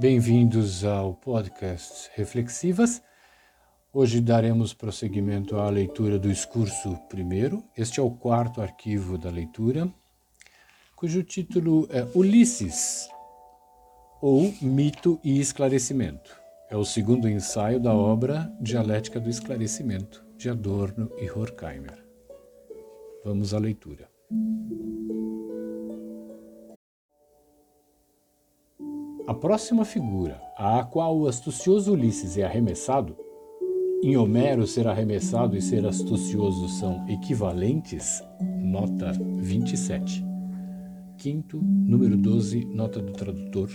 Bem-vindos ao podcast Reflexivas. Hoje daremos prosseguimento à leitura do discurso primeiro. Este é o quarto arquivo da leitura, cujo título é Ulisses, ou Mito e Esclarecimento. É o segundo ensaio da obra Dialética do Esclarecimento, de Adorno e Horkheimer. Vamos à leitura. A próxima figura, à qual o astucioso Ulisses é arremessado, em Homero ser arremessado e ser astucioso são equivalentes, nota 27. Quinto, número 12, nota do tradutor.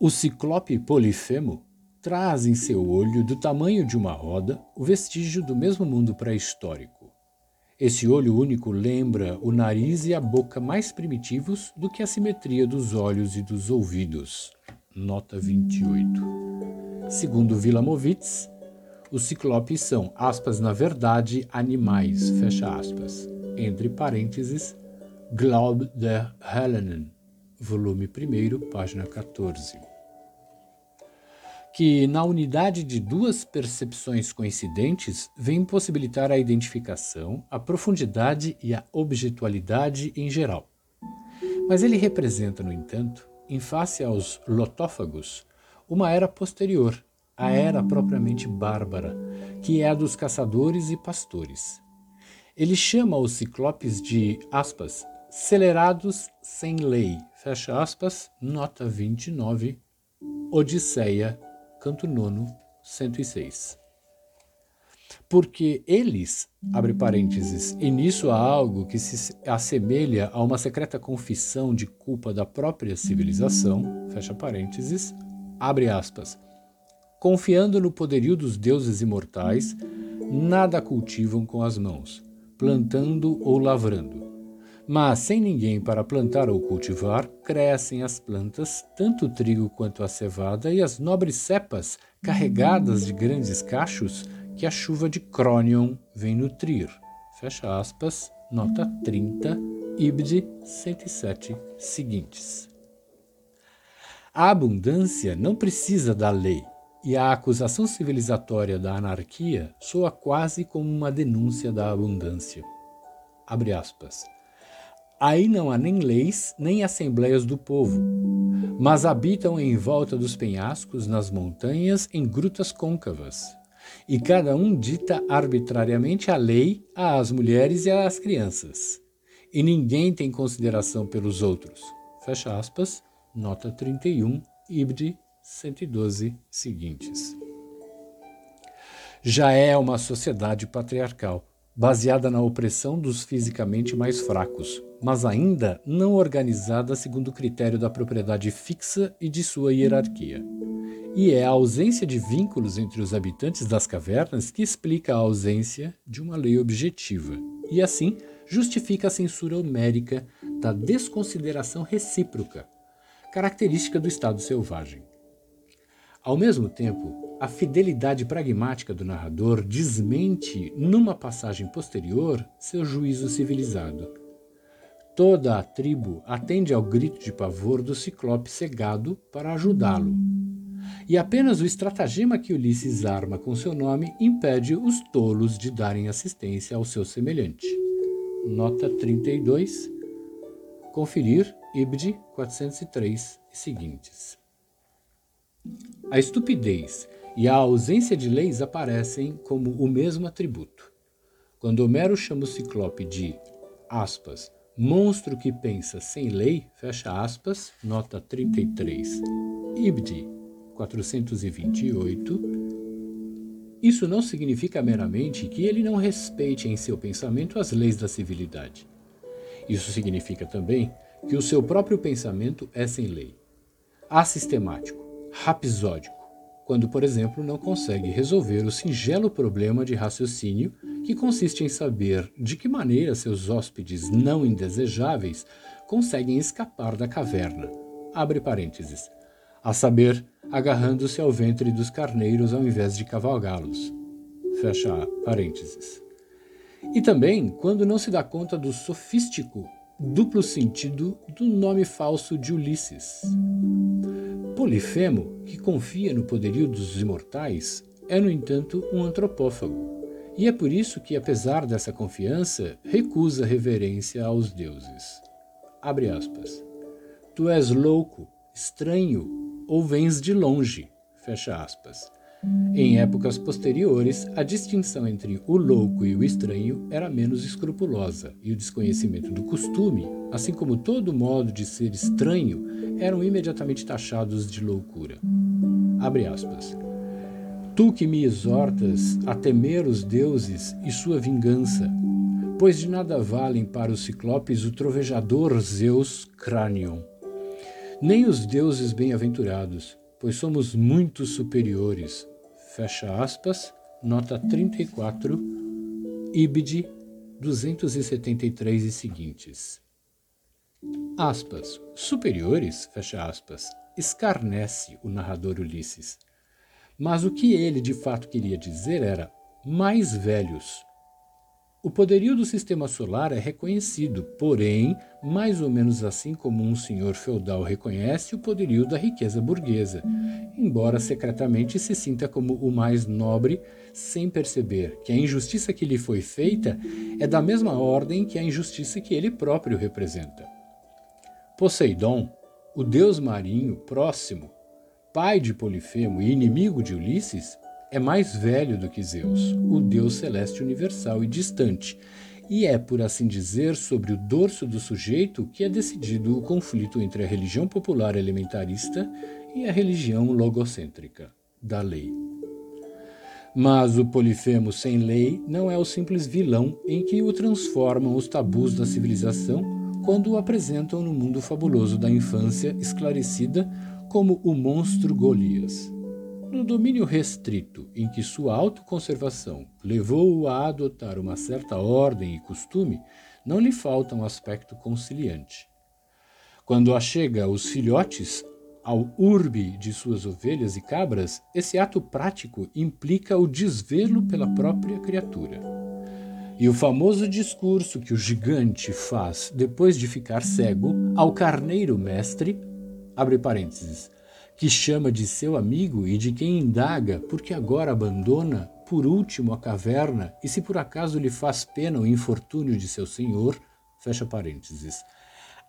O ciclope Polifemo traz em seu olho, do tamanho de uma roda, o vestígio do mesmo mundo pré-histórico esse olho único lembra o nariz e a boca mais primitivos do que a simetria dos olhos e dos ouvidos. Nota 28. Segundo Vilamovitz, os ciclopes são, aspas, na verdade, animais, fecha aspas. Entre parênteses, Glaub der Hellenen, volume 1, página 14 que, na unidade de duas percepções coincidentes, vem possibilitar a identificação, a profundidade e a objetualidade em geral. Mas ele representa, no entanto, em face aos lotófagos, uma era posterior, a era propriamente bárbara, que é a dos caçadores e pastores. Ele chama os ciclopes de, aspas, celerados sem lei, fecha aspas, nota 29, Odisseia canto nono, 106. Porque eles, abre parênteses, e nisso há algo que se assemelha a uma secreta confissão de culpa da própria civilização, fecha parênteses, abre aspas, confiando no poderio dos deuses imortais, nada cultivam com as mãos, plantando ou lavrando mas sem ninguém para plantar ou cultivar, crescem as plantas, tanto o trigo quanto a cevada, e as nobres cepas, carregadas de grandes cachos, que a chuva de Cronion vem nutrir. Fecha aspas, nota 30, Ibid 107 seguintes. A abundância não precisa da lei, e a acusação civilizatória da anarquia soa quase como uma denúncia da abundância. Abre aspas. Aí não há nem leis, nem assembleias do povo, mas habitam em volta dos penhascos, nas montanhas, em grutas côncavas. E cada um dita arbitrariamente a lei às mulheres e às crianças. E ninguém tem consideração pelos outros. Fecha aspas, nota 31, Ibd 112 seguintes. Já é uma sociedade patriarcal baseada na opressão dos fisicamente mais fracos, mas ainda não organizada segundo o critério da propriedade fixa e de sua hierarquia. E é a ausência de vínculos entre os habitantes das cavernas que explica a ausência de uma lei objetiva, e assim justifica a censura homérica da desconsideração recíproca, característica do estado selvagem. Ao mesmo tempo, a fidelidade pragmática do narrador desmente, numa passagem posterior, seu juízo civilizado. Toda a tribo atende ao grito de pavor do ciclope cegado para ajudá-lo. E apenas o estratagema que Ulisses arma com seu nome impede os tolos de darem assistência ao seu semelhante. Nota 32. Conferir Ibd 403 e seguintes. A estupidez e a ausência de leis aparecem como o mesmo atributo. Quando Homero chama o ciclope de, aspas, monstro que pensa sem lei, fecha aspas, nota 33, Ibd 428, isso não significa meramente que ele não respeite em seu pensamento as leis da civilidade. Isso significa também que o seu próprio pensamento é sem lei. Assistemático, rapsódico, quando, por exemplo, não consegue resolver o singelo problema de raciocínio que consiste em saber de que maneira seus hóspedes não indesejáveis conseguem escapar da caverna. Abre parênteses. A saber, agarrando-se ao ventre dos carneiros ao invés de cavalgá-los. Fecha parênteses. E também quando não se dá conta do sofístico duplo sentido do nome falso de Ulisses. Polifemo, que confia no poderio dos imortais, é, no entanto, um antropófago. E é por isso que, apesar dessa confiança, recusa reverência aos deuses. Abre aspas. Tu és louco, estranho, ou vens de longe. Fecha aspas. Em épocas posteriores, a distinção entre o louco e o estranho era menos escrupulosa, e o desconhecimento do costume, assim como todo modo de ser estranho, eram imediatamente taxados de loucura. Abre aspas. Tu que me exortas a temer os deuses e sua vingança, pois de nada valem para os ciclopes o trovejador Zeus Crânion, nem os deuses bem-aventurados, pois somos muito superiores, fecha aspas, nota 34, IBD 273 e seguintes. Aspas, superiores, fecha aspas, escarnece o narrador Ulisses. Mas o que ele de fato queria dizer era mais velhos, o poderio do sistema solar é reconhecido, porém, mais ou menos assim como um senhor feudal reconhece o poderio da riqueza burguesa, embora secretamente se sinta como o mais nobre, sem perceber que a injustiça que lhe foi feita é da mesma ordem que a injustiça que ele próprio representa. Poseidon, o deus marinho próximo, pai de Polifemo e inimigo de Ulisses, é mais velho do que Zeus, o deus celeste universal e distante, e é, por assim dizer, sobre o dorso do sujeito que é decidido o conflito entre a religião popular elementarista e a religião logocêntrica, da lei. Mas o Polifemo sem lei não é o simples vilão em que o transformam os tabus da civilização quando o apresentam no mundo fabuloso da infância esclarecida como o monstro Golias. No domínio restrito em que sua autoconservação levou-o a adotar uma certa ordem e costume, não lhe falta um aspecto conciliante. Quando achega os filhotes ao urbe de suas ovelhas e cabras, esse ato prático implica o desvelo pela própria criatura. E o famoso discurso que o gigante faz depois de ficar cego ao carneiro mestre, abre parênteses, que chama de seu amigo e de quem indaga porque agora abandona, por último, a caverna e se por acaso lhe faz pena o infortúnio de seu senhor, fecha parênteses,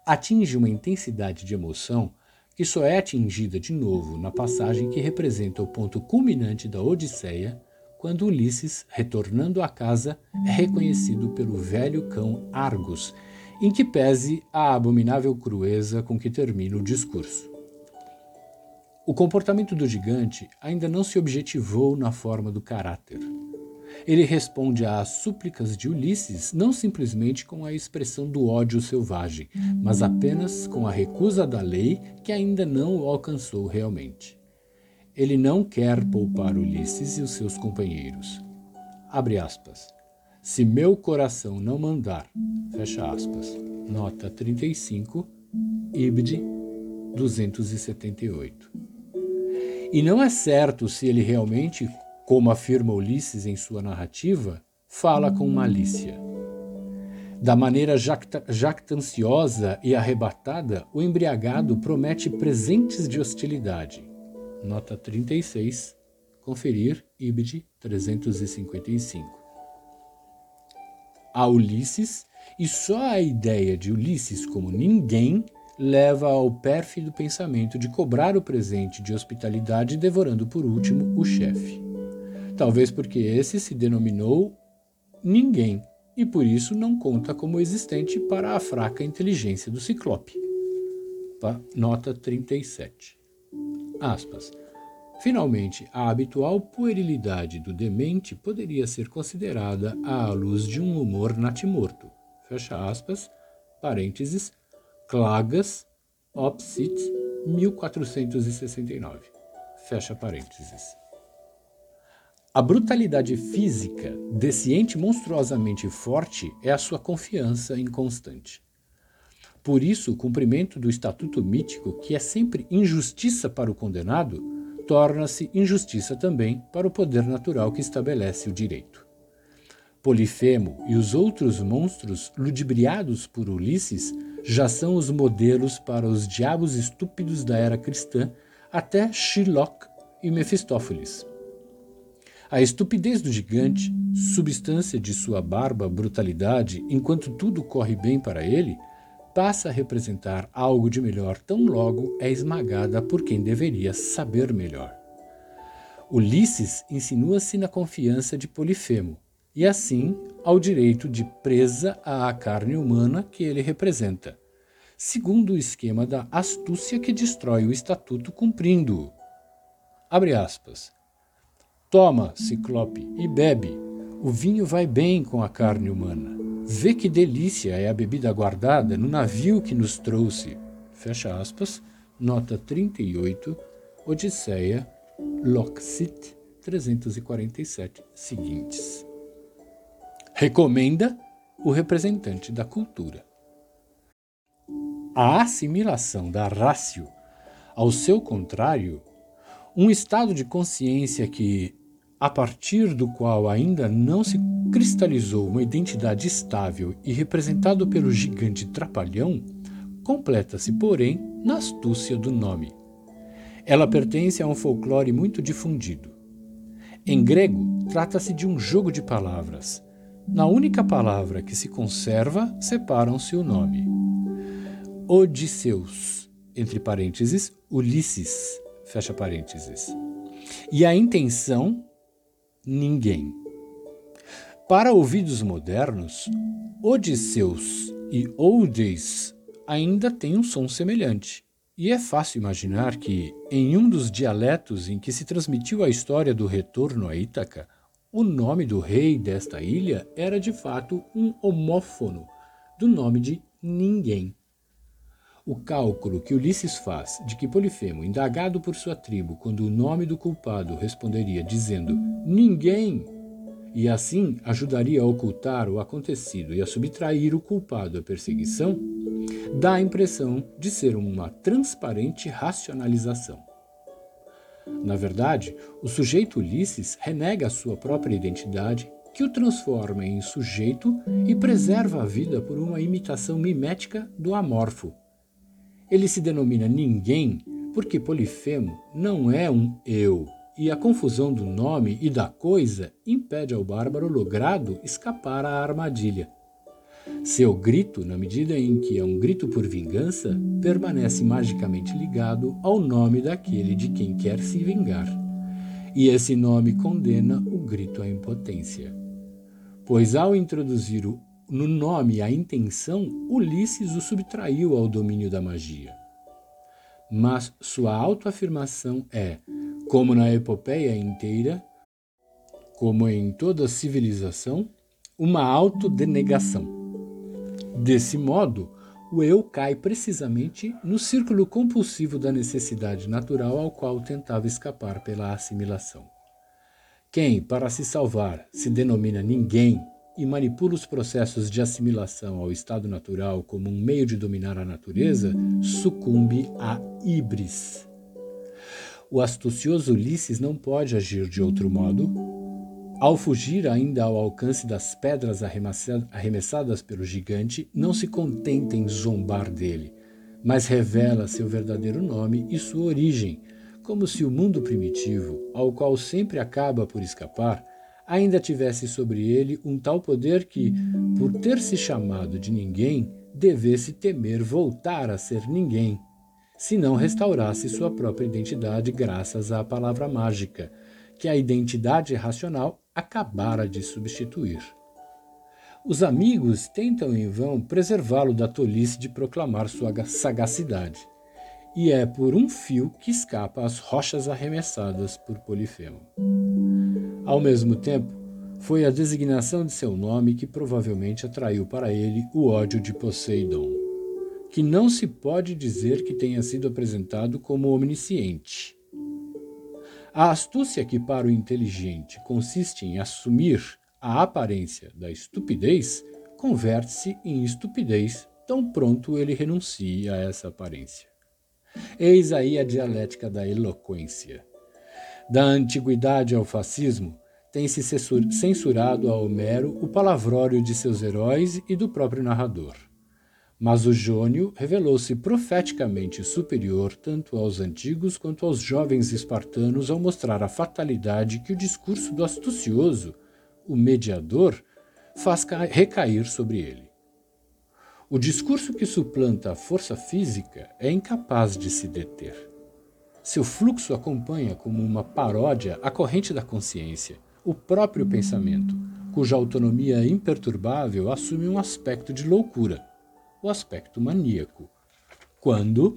atinge uma intensidade de emoção que só é atingida de novo na passagem que representa o ponto culminante da Odisseia, quando Ulisses, retornando à casa, é reconhecido pelo velho cão Argos, em que pese a abominável crueza com que termina o discurso. O comportamento do gigante ainda não se objetivou na forma do caráter. Ele responde às súplicas de Ulisses não simplesmente com a expressão do ódio selvagem, mas apenas com a recusa da lei que ainda não o alcançou realmente. Ele não quer poupar Ulisses e os seus companheiros. Abre aspas. Se meu coração não mandar, fecha aspas. Nota 35, Ibid 278. E não é certo se ele realmente, como afirma Ulisses em sua narrativa, fala com malícia. Da maneira jacta jactanciosa e arrebatada, o embriagado promete presentes de hostilidade. Nota 36, conferir Ibid 355. A Ulisses, e só a ideia de Ulisses como ninguém leva ao pérfido pensamento de cobrar o presente de hospitalidade, devorando por último o chefe. Talvez porque esse se denominou ninguém e por isso não conta como existente para a fraca inteligência do ciclope. Nota 37. Aspas. Finalmente, a habitual puerilidade do demente poderia ser considerada à luz de um humor natimorto. Fecha aspas, parênteses, Clagas, Opsit, 1469. Fecha parênteses. A brutalidade física desse ente monstruosamente forte é a sua confiança inconstante. Por isso, o cumprimento do estatuto mítico, que é sempre injustiça para o condenado, torna-se injustiça também para o poder natural que estabelece o direito. Polifemo e os outros monstros ludibriados por Ulisses já são os modelos para os diabos estúpidos da era cristã até Shylock e Mefistófeles. A estupidez do gigante, substância de sua barba brutalidade, enquanto tudo corre bem para ele, passa a representar algo de melhor tão logo é esmagada por quem deveria saber melhor. Ulisses insinua-se na confiança de Polifemo, e assim ao direito de presa à carne humana que ele representa, segundo o esquema da astúcia que destrói o estatuto cumprindo-o. Abre aspas. Toma, Ciclope, e bebe. O vinho vai bem com a carne humana. Vê que delícia é a bebida guardada no navio que nos trouxe. Fecha aspas. Nota 38, Odisseia, Loxit 347 seguintes. Recomenda o representante da cultura. A assimilação da rácio, ao seu contrário, um estado de consciência que, a partir do qual ainda não se cristalizou uma identidade estável e representado pelo gigante trapalhão, completa-se, porém, na astúcia do nome. Ela pertence a um folclore muito difundido. Em grego, trata-se de um jogo de palavras. Na única palavra que se conserva, separam-se o nome. Odisseus, entre parênteses, Ulisses, fecha parênteses. E a intenção ninguém. Para ouvidos modernos, Odisseus e Oudes ainda têm um som semelhante. E é fácil imaginar que, em um dos dialetos em que se transmitiu a história do retorno a Ítaca, o nome do rei desta ilha era de fato um homófono do nome de Ninguém. O cálculo que Ulisses faz de que Polifemo, indagado por sua tribo quando o nome do culpado responderia dizendo ninguém, e assim ajudaria a ocultar o acontecido e a subtrair o culpado à perseguição, dá a impressão de ser uma transparente racionalização. Na verdade, o sujeito Ulisses renega a sua própria identidade, que o transforma em sujeito e preserva a vida por uma imitação mimética do amorfo, ele se denomina ninguém porque Polifemo não é um eu, e a confusão do nome e da coisa impede ao bárbaro logrado escapar à armadilha. Seu grito, na medida em que é um grito por vingança, permanece magicamente ligado ao nome daquele de quem quer se vingar. E esse nome condena o grito à impotência. Pois ao introduzir o no nome a intenção, Ulisses o subtraiu ao domínio da magia. Mas sua autoafirmação é, como na epopeia inteira, como em toda civilização, uma autodenegação. Desse modo, o eu cai precisamente no círculo compulsivo da necessidade natural ao qual tentava escapar pela assimilação. Quem, para se salvar, se denomina ninguém e manipula os processos de assimilação ao estado natural como um meio de dominar a natureza, sucumbe à híbris. O astucioso Ulisses não pode agir de outro modo. Ao fugir ainda ao alcance das pedras arremessadas pelo gigante, não se contenta em zombar dele, mas revela seu verdadeiro nome e sua origem, como se o mundo primitivo, ao qual sempre acaba por escapar, ainda tivesse sobre ele um tal poder que, por ter se chamado de ninguém, devesse temer voltar a ser ninguém, se não restaurasse sua própria identidade graças à palavra mágica, que a identidade racional acabara de substituir. Os amigos tentam em vão preservá-lo da tolice de proclamar sua sagacidade, e é por um fio que escapa às rochas arremessadas por Polifemo. Ao mesmo tempo, foi a designação de seu nome que provavelmente atraiu para ele o ódio de Poseidon, que não se pode dizer que tenha sido apresentado como omnisciente. A astúcia que para o inteligente consiste em assumir a aparência da estupidez converte-se em estupidez tão pronto ele renuncia a essa aparência. Eis aí a dialética da eloquência. Da antiguidade ao fascismo, tem-se censurado a Homero o palavrório de seus heróis e do próprio narrador. Mas o Jônio revelou-se profeticamente superior tanto aos antigos quanto aos jovens espartanos ao mostrar a fatalidade que o discurso do astucioso, o mediador, faz recair sobre ele. O discurso que suplanta a força física é incapaz de se deter. Seu fluxo acompanha como uma paródia a corrente da consciência, o próprio pensamento, cuja autonomia imperturbável assume um aspecto de loucura, o aspecto maníaco, quando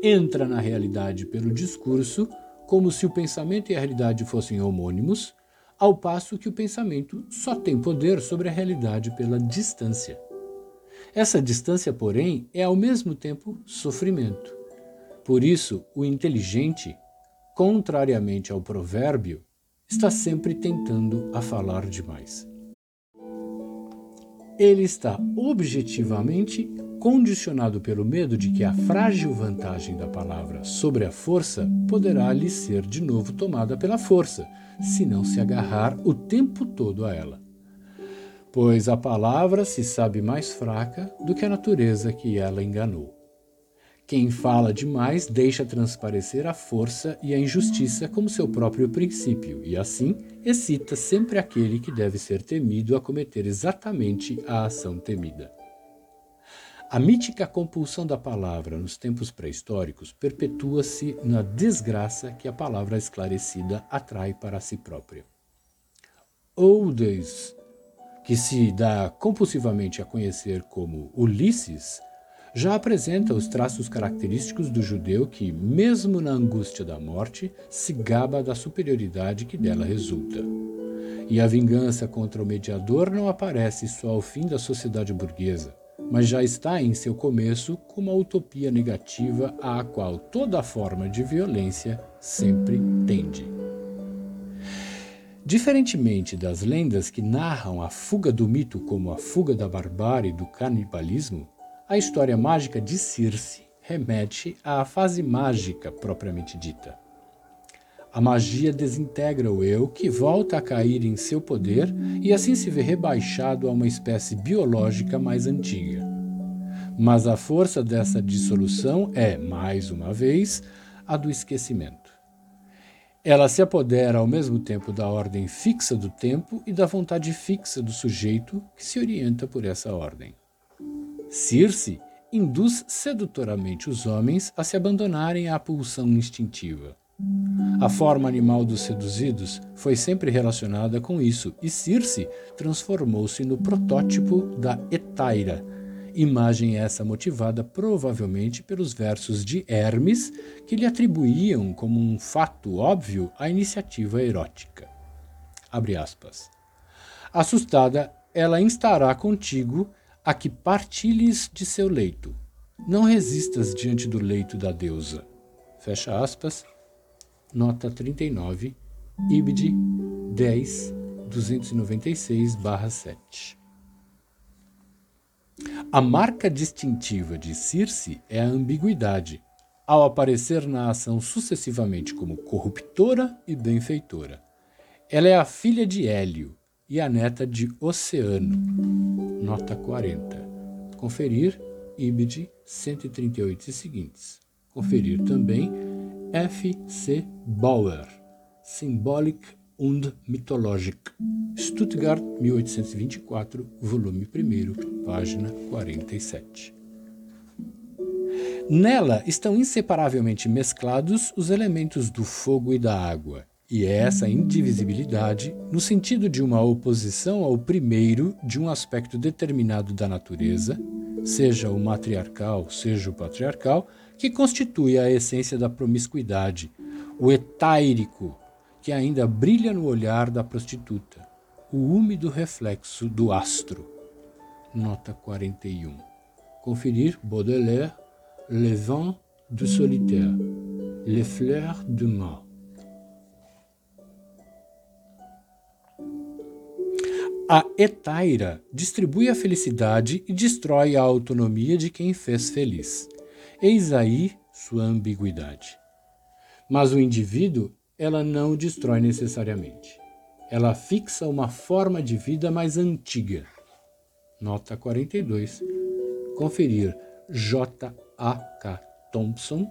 entra na realidade pelo discurso como se o pensamento e a realidade fossem homônimos, ao passo que o pensamento só tem poder sobre a realidade pela distância. Essa distância, porém, é ao mesmo tempo sofrimento. Por isso, o inteligente, contrariamente ao provérbio, está sempre tentando a falar demais. Ele está objetivamente condicionado pelo medo de que a frágil vantagem da palavra sobre a força poderá lhe ser de novo tomada pela força, se não se agarrar o tempo todo a ela. Pois a palavra se sabe mais fraca do que a natureza que ela enganou. Quem fala demais deixa transparecer a força e a injustiça como seu próprio princípio, e assim excita sempre aquele que deve ser temido a cometer exatamente a ação temida. A mítica compulsão da palavra nos tempos pré-históricos perpetua-se na desgraça que a palavra esclarecida atrai para si própria. Oudes, que se dá compulsivamente a conhecer como Ulisses, já apresenta os traços característicos do judeu que, mesmo na angústia da morte, se gaba da superioridade que dela resulta. E a vingança contra o mediador não aparece só ao fim da sociedade burguesa, mas já está em seu começo como uma utopia negativa à qual toda forma de violência sempre tende. Diferentemente das lendas que narram a fuga do mito como a fuga da barbárie e do canibalismo, a história mágica de Circe remete à fase mágica propriamente dita. A magia desintegra o eu, que volta a cair em seu poder e assim se vê rebaixado a uma espécie biológica mais antiga. Mas a força dessa dissolução é, mais uma vez, a do esquecimento. Ela se apodera ao mesmo tempo da ordem fixa do tempo e da vontade fixa do sujeito que se orienta por essa ordem. Circe induz sedutoramente os homens a se abandonarem à pulsão instintiva. A forma animal dos seduzidos foi sempre relacionada com isso, e Circe transformou-se no protótipo da Etaira, imagem essa motivada provavelmente pelos versos de Hermes, que lhe atribuíam como um fato óbvio a iniciativa erótica. Assustada, ela instará contigo a que partilhes de seu leito. Não resistas diante do leito da deusa. Fecha aspas. Nota 39, IBD 10, 296-7. A marca distintiva de Circe é a ambiguidade, ao aparecer na ação sucessivamente como corruptora e benfeitora. Ela é a filha de Hélio, e a neta de Oceano, nota 40. Conferir IBD 138 e seguintes. Conferir também F. C. Bauer, Symbolic und Mythologic, Stuttgart, 1824, volume 1, página 47. Nela estão inseparavelmente mesclados os elementos do fogo e da água, e é essa indivisibilidade, no sentido de uma oposição ao primeiro de um aspecto determinado da natureza, seja o matriarcal, seja o patriarcal, que constitui a essência da promiscuidade, o etáirico, que ainda brilha no olhar da prostituta, o úmido reflexo do astro. Nota 41. Conferir Baudelaire, Le Vent du Solitaire, Les Fleurs du Mal. A etaira distribui a felicidade e destrói a autonomia de quem fez feliz. Eis aí sua ambiguidade. Mas o indivíduo ela não destrói necessariamente. ela fixa uma forma de vida mais antiga. Nota 42. Conferir J. A. K. Thompson,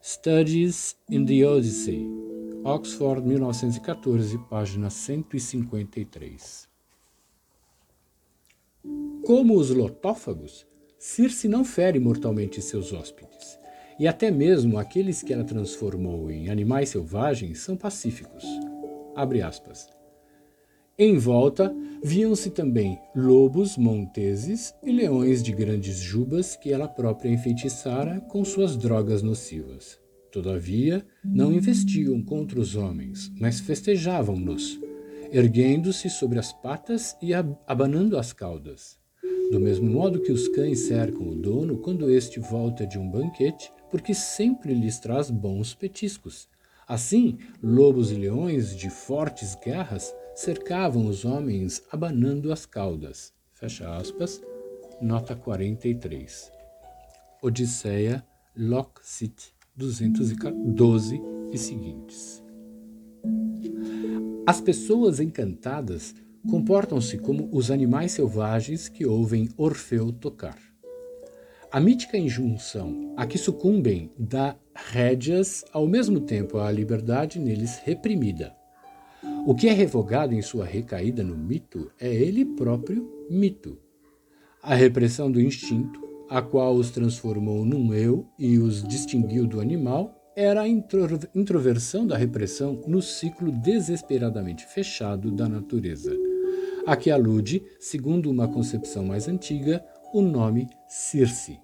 Studies in the Odyssey, Oxford, 1914, página 153. Como os lotófagos, Circe não fere mortalmente seus hóspedes, e até mesmo aqueles que ela transformou em animais selvagens são pacíficos. Em volta viam-se também lobos monteses e leões de grandes jubas que ela própria enfeitiçara com suas drogas nocivas. Todavia, não investiam contra os homens, mas festejavam-nos, erguendo-se sobre as patas e abanando as caudas. Do mesmo modo que os cães cercam o dono quando este volta de um banquete, porque sempre lhes traz bons petiscos. Assim, lobos e leões de fortes guerras cercavam os homens abanando as caudas. Fecha aspas. Nota 43. Odisseia, Locksit 212 e seguintes. As pessoas encantadas comportam-se como os animais selvagens que ouvem Orfeu tocar. A mítica injunção a que sucumbem dá rédeas ao mesmo tempo à liberdade neles reprimida. O que é revogado em sua recaída no mito é ele próprio mito. A repressão do instinto, a qual os transformou num eu e os distinguiu do animal, era a introversão da repressão no ciclo desesperadamente fechado da natureza, a que alude, segundo uma concepção mais antiga, o nome Circe.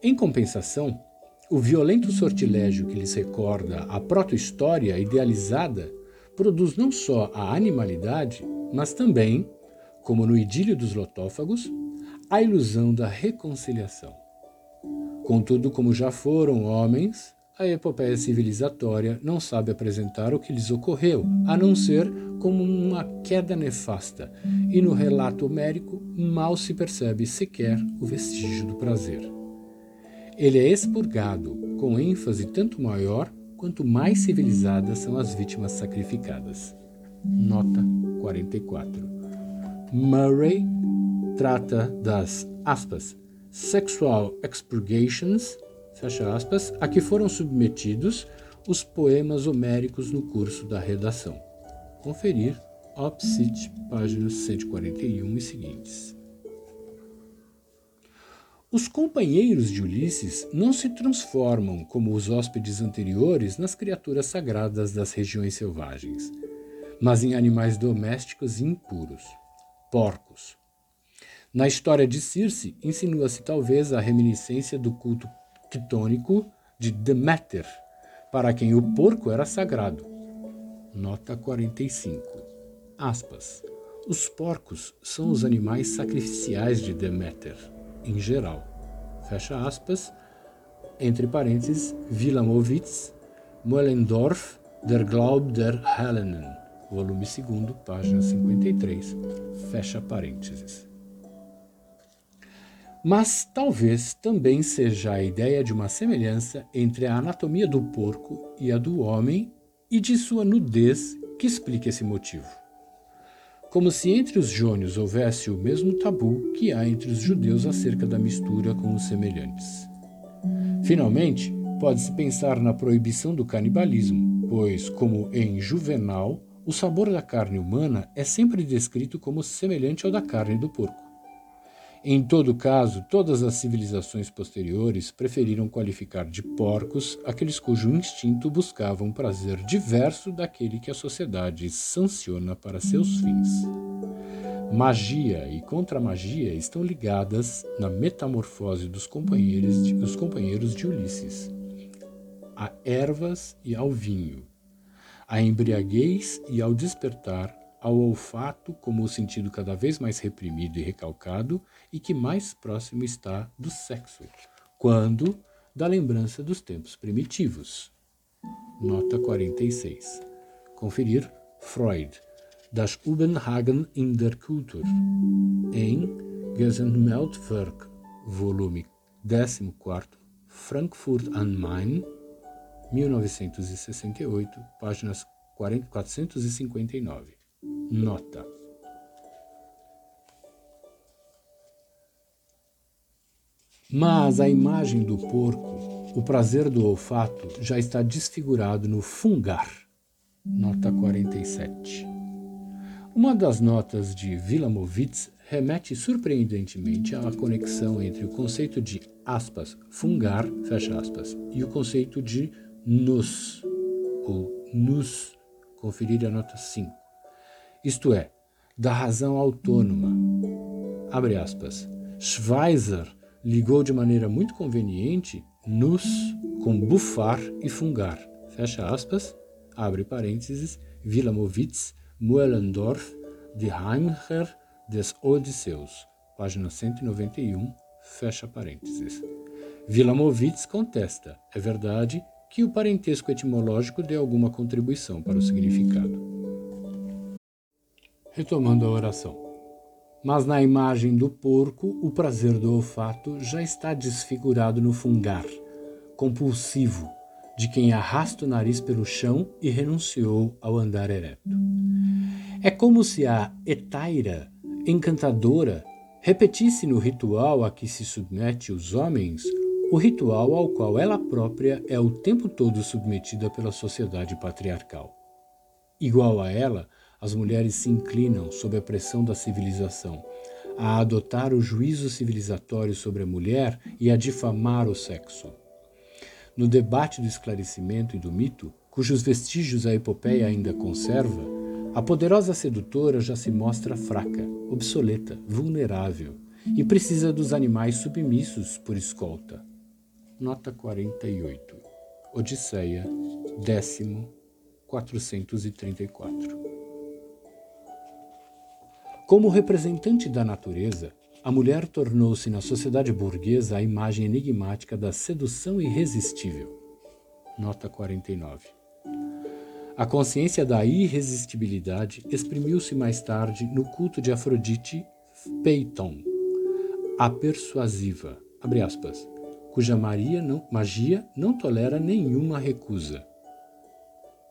Em compensação, o violento sortilégio que lhes recorda a proto-história idealizada produz não só a animalidade, mas também, como no idílio dos lotófagos, a ilusão da reconciliação. Contudo, como já foram homens, a epopeia civilizatória não sabe apresentar o que lhes ocorreu, a não ser como uma queda nefasta, e no relato homérico mal se percebe sequer o vestígio do prazer. Ele é expurgado com ênfase tanto maior quanto mais civilizadas são as vítimas sacrificadas. Nota 44. Murray trata das aspas, sexual expurgations, fecha aspas, a que foram submetidos os poemas homéricos no curso da redação. Conferir Opsit, páginas 141 e seguintes. Os companheiros de Ulisses não se transformam, como os hóspedes anteriores, nas criaturas sagradas das regiões selvagens, mas em animais domésticos e impuros, porcos. Na história de Circe, insinua-se talvez a reminiscência do culto quitônico de Deméter, para quem o porco era sagrado. Nota 45. Aspas. Os porcos são os animais sacrificiais de Deméter em geral. Fecha aspas, entre parênteses, Wilamowitz, Moellendorf, Der Glaub der Hellenen, volume 2, página 53, fecha parênteses. Mas talvez também seja a ideia de uma semelhança entre a anatomia do porco e a do homem e de sua nudez que explique esse motivo como se entre os jônios houvesse o mesmo tabu que há entre os judeus acerca da mistura com os semelhantes. Finalmente, pode-se pensar na proibição do canibalismo, pois, como em Juvenal, o sabor da carne humana é sempre descrito como semelhante ao da carne do porco. Em todo caso, todas as civilizações posteriores preferiram qualificar de porcos aqueles cujo instinto buscava um prazer diverso daquele que a sociedade sanciona para seus fins. Magia e contra-magia estão ligadas na metamorfose dos companheiros de, dos companheiros de Ulisses, a ervas e ao vinho, a embriaguez e ao despertar ao olfato como o sentido cada vez mais reprimido e recalcado e que mais próximo está do sexo, quando da lembrança dos tempos primitivos. Nota 46. Conferir Freud, Das Ubenhagen in der Kultur, em Gesamtwerk, volume 14, Frankfurt am Main, 1968, páginas 459. Nota. Mas a imagem do porco, o prazer do olfato, já está desfigurado no fungar. Nota 47. Uma das notas de Wilamowitz remete surpreendentemente à conexão entre o conceito de aspas, fungar, fecha aspas, e o conceito de nos, ou nus, conferir a nota 5. Isto é, da razão autônoma. Abre aspas. Schweizer ligou de maneira muito conveniente nus com bufar e fungar. Fecha aspas, abre parênteses, Wilamowitz, Muellendorf, de Heimher des Odisseus, página 191, fecha parênteses. Wilamowitz contesta, é verdade, que o parentesco etimológico dê alguma contribuição para o significado. Retomando a oração. Mas na imagem do porco, o prazer do olfato já está desfigurado no fungar, compulsivo, de quem arrasta o nariz pelo chão e renunciou ao andar ereto. É como se a etaira, encantadora, repetisse no ritual a que se submete os homens o ritual ao qual ela própria é o tempo todo submetida pela sociedade patriarcal. Igual a ela, as mulheres se inclinam sob a pressão da civilização a adotar o juízo civilizatório sobre a mulher e a difamar o sexo. No debate do esclarecimento e do mito, cujos vestígios a epopeia ainda conserva, a poderosa sedutora já se mostra fraca, obsoleta, vulnerável e precisa dos animais submissos por escolta. Nota 48. Odisseia, décimo 434. Como representante da natureza, a mulher tornou-se na sociedade burguesa a imagem enigmática da sedução irresistível. Nota 49. A consciência da irresistibilidade exprimiu-se mais tarde no culto de Afrodite Peiton, a persuasiva, aspas, cuja não, magia não tolera nenhuma recusa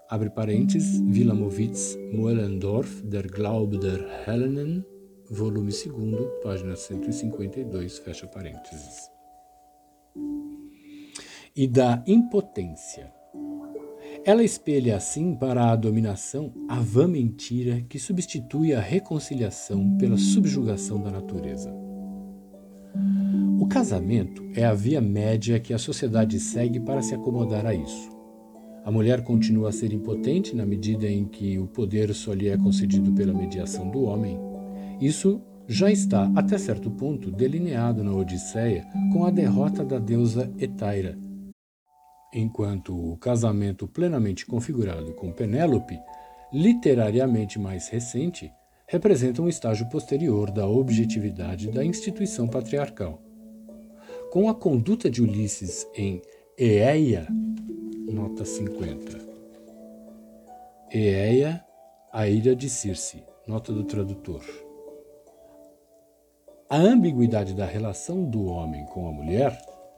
abre parênteses, Wilamowitz, Moellendorf, Der Glaube der Hellenen, volume 2, página 152, fecha parênteses. E da impotência. Ela espelha assim para a dominação a vã mentira que substitui a reconciliação pela subjugação da natureza. O casamento é a via média que a sociedade segue para se acomodar a isso. A mulher continua a ser impotente na medida em que o poder só lhe é concedido pela mediação do homem. Isso já está, até certo ponto, delineado na Odisseia com a derrota da deusa Etaira, enquanto o casamento plenamente configurado com Penélope, literariamente mais recente, representa um estágio posterior da objetividade da instituição patriarcal. Com a conduta de Ulisses em Eeia, nota 50. Eeia, a ilha de Circe, nota do tradutor. A ambiguidade da relação do homem com a mulher,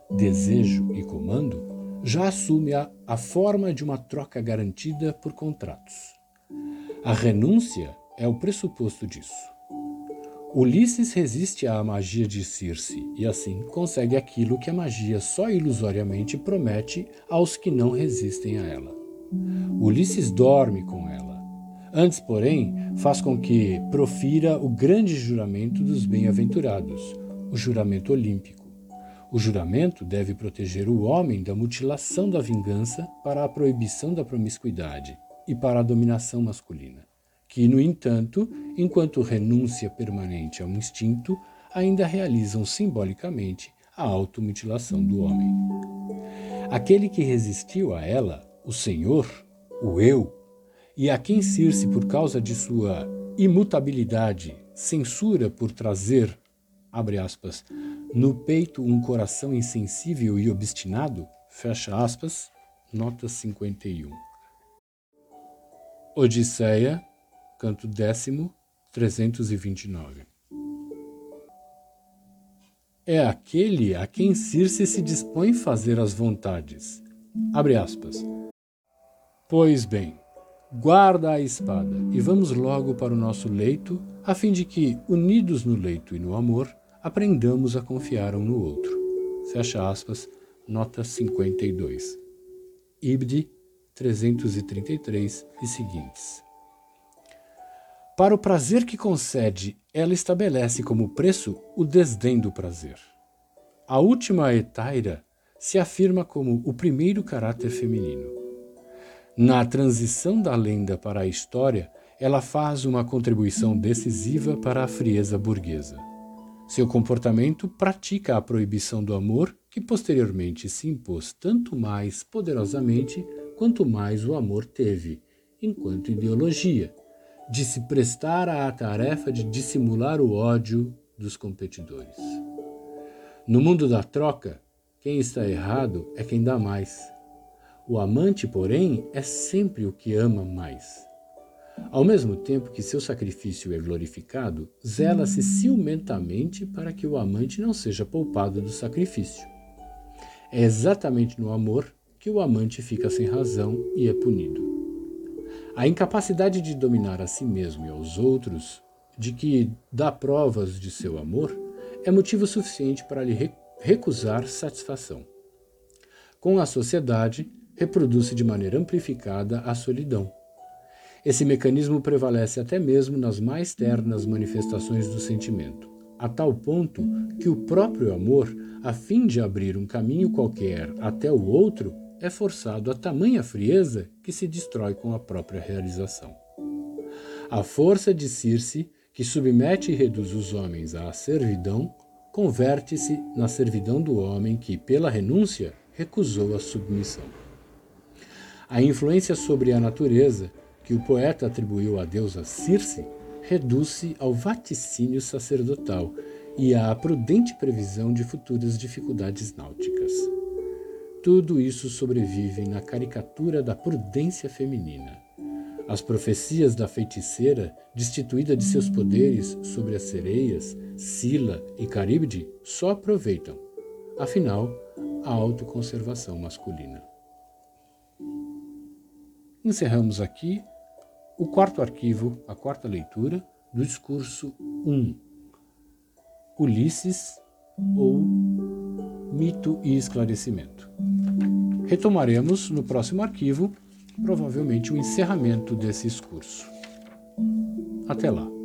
desejo e comando, já assume a, a forma de uma troca garantida por contratos. A renúncia é o pressuposto disso. Ulisses resiste à magia de Circe e assim consegue aquilo que a magia só ilusoriamente promete aos que não resistem a ela. Ulisses dorme com ela. Antes, porém, faz com que profira o grande juramento dos bem-aventurados, o juramento olímpico. O juramento deve proteger o homem da mutilação da vingança para a proibição da promiscuidade e para a dominação masculina que, no entanto, enquanto renúncia permanente ao instinto, ainda realizam simbolicamente a automutilação do homem. Aquele que resistiu a ela, o Senhor, o Eu, e a quem Circe, por causa de sua imutabilidade, censura por trazer, abre aspas, no peito um coração insensível e obstinado, fecha aspas, nota 51. Odisseia, canto décimo, 329. É aquele a quem Circe se dispõe fazer as vontades. Abre aspas. Pois bem, Guarda a espada e vamos logo para o nosso leito, a fim de que, unidos no leito e no amor, aprendamos a confiar um no outro. Fecha aspas, nota 52. Ibd 333 e seguintes. Para o prazer que concede, ela estabelece como preço o desdém do prazer. A última etaira se afirma como o primeiro caráter feminino. Na transição da lenda para a história, ela faz uma contribuição decisiva para a frieza burguesa. Seu comportamento pratica a proibição do amor, que posteriormente se impôs tanto mais poderosamente quanto mais o amor teve, enquanto ideologia, de se prestar à tarefa de dissimular o ódio dos competidores. No mundo da troca, quem está errado é quem dá mais. O amante, porém, é sempre o que ama mais. Ao mesmo tempo que seu sacrifício é glorificado, zela-se ciumentamente para que o amante não seja poupado do sacrifício. É exatamente no amor que o amante fica sem razão e é punido. A incapacidade de dominar a si mesmo e aos outros, de que dá provas de seu amor, é motivo suficiente para lhe recusar satisfação. Com a sociedade, reproduz-se de maneira amplificada a solidão. Esse mecanismo prevalece até mesmo nas mais ternas manifestações do sentimento, a tal ponto que o próprio amor, a fim de abrir um caminho qualquer até o outro, é forçado a tamanha frieza que se destrói com a própria realização. A força de Circe, que submete e reduz os homens à servidão, converte-se na servidão do homem que, pela renúncia, recusou a submissão. A influência sobre a natureza, que o poeta atribuiu à deusa Circe, reduz-se ao vaticínio sacerdotal e à prudente previsão de futuras dificuldades náuticas. Tudo isso sobrevive na caricatura da prudência feminina. As profecias da feiticeira, destituída de seus poderes sobre as sereias, Sila e Caríbide, só aproveitam, afinal, a autoconservação masculina. Encerramos aqui o quarto arquivo, a quarta leitura do discurso 1. Ulisses ou mito e esclarecimento. Retomaremos no próximo arquivo, provavelmente o encerramento desse discurso. Até lá.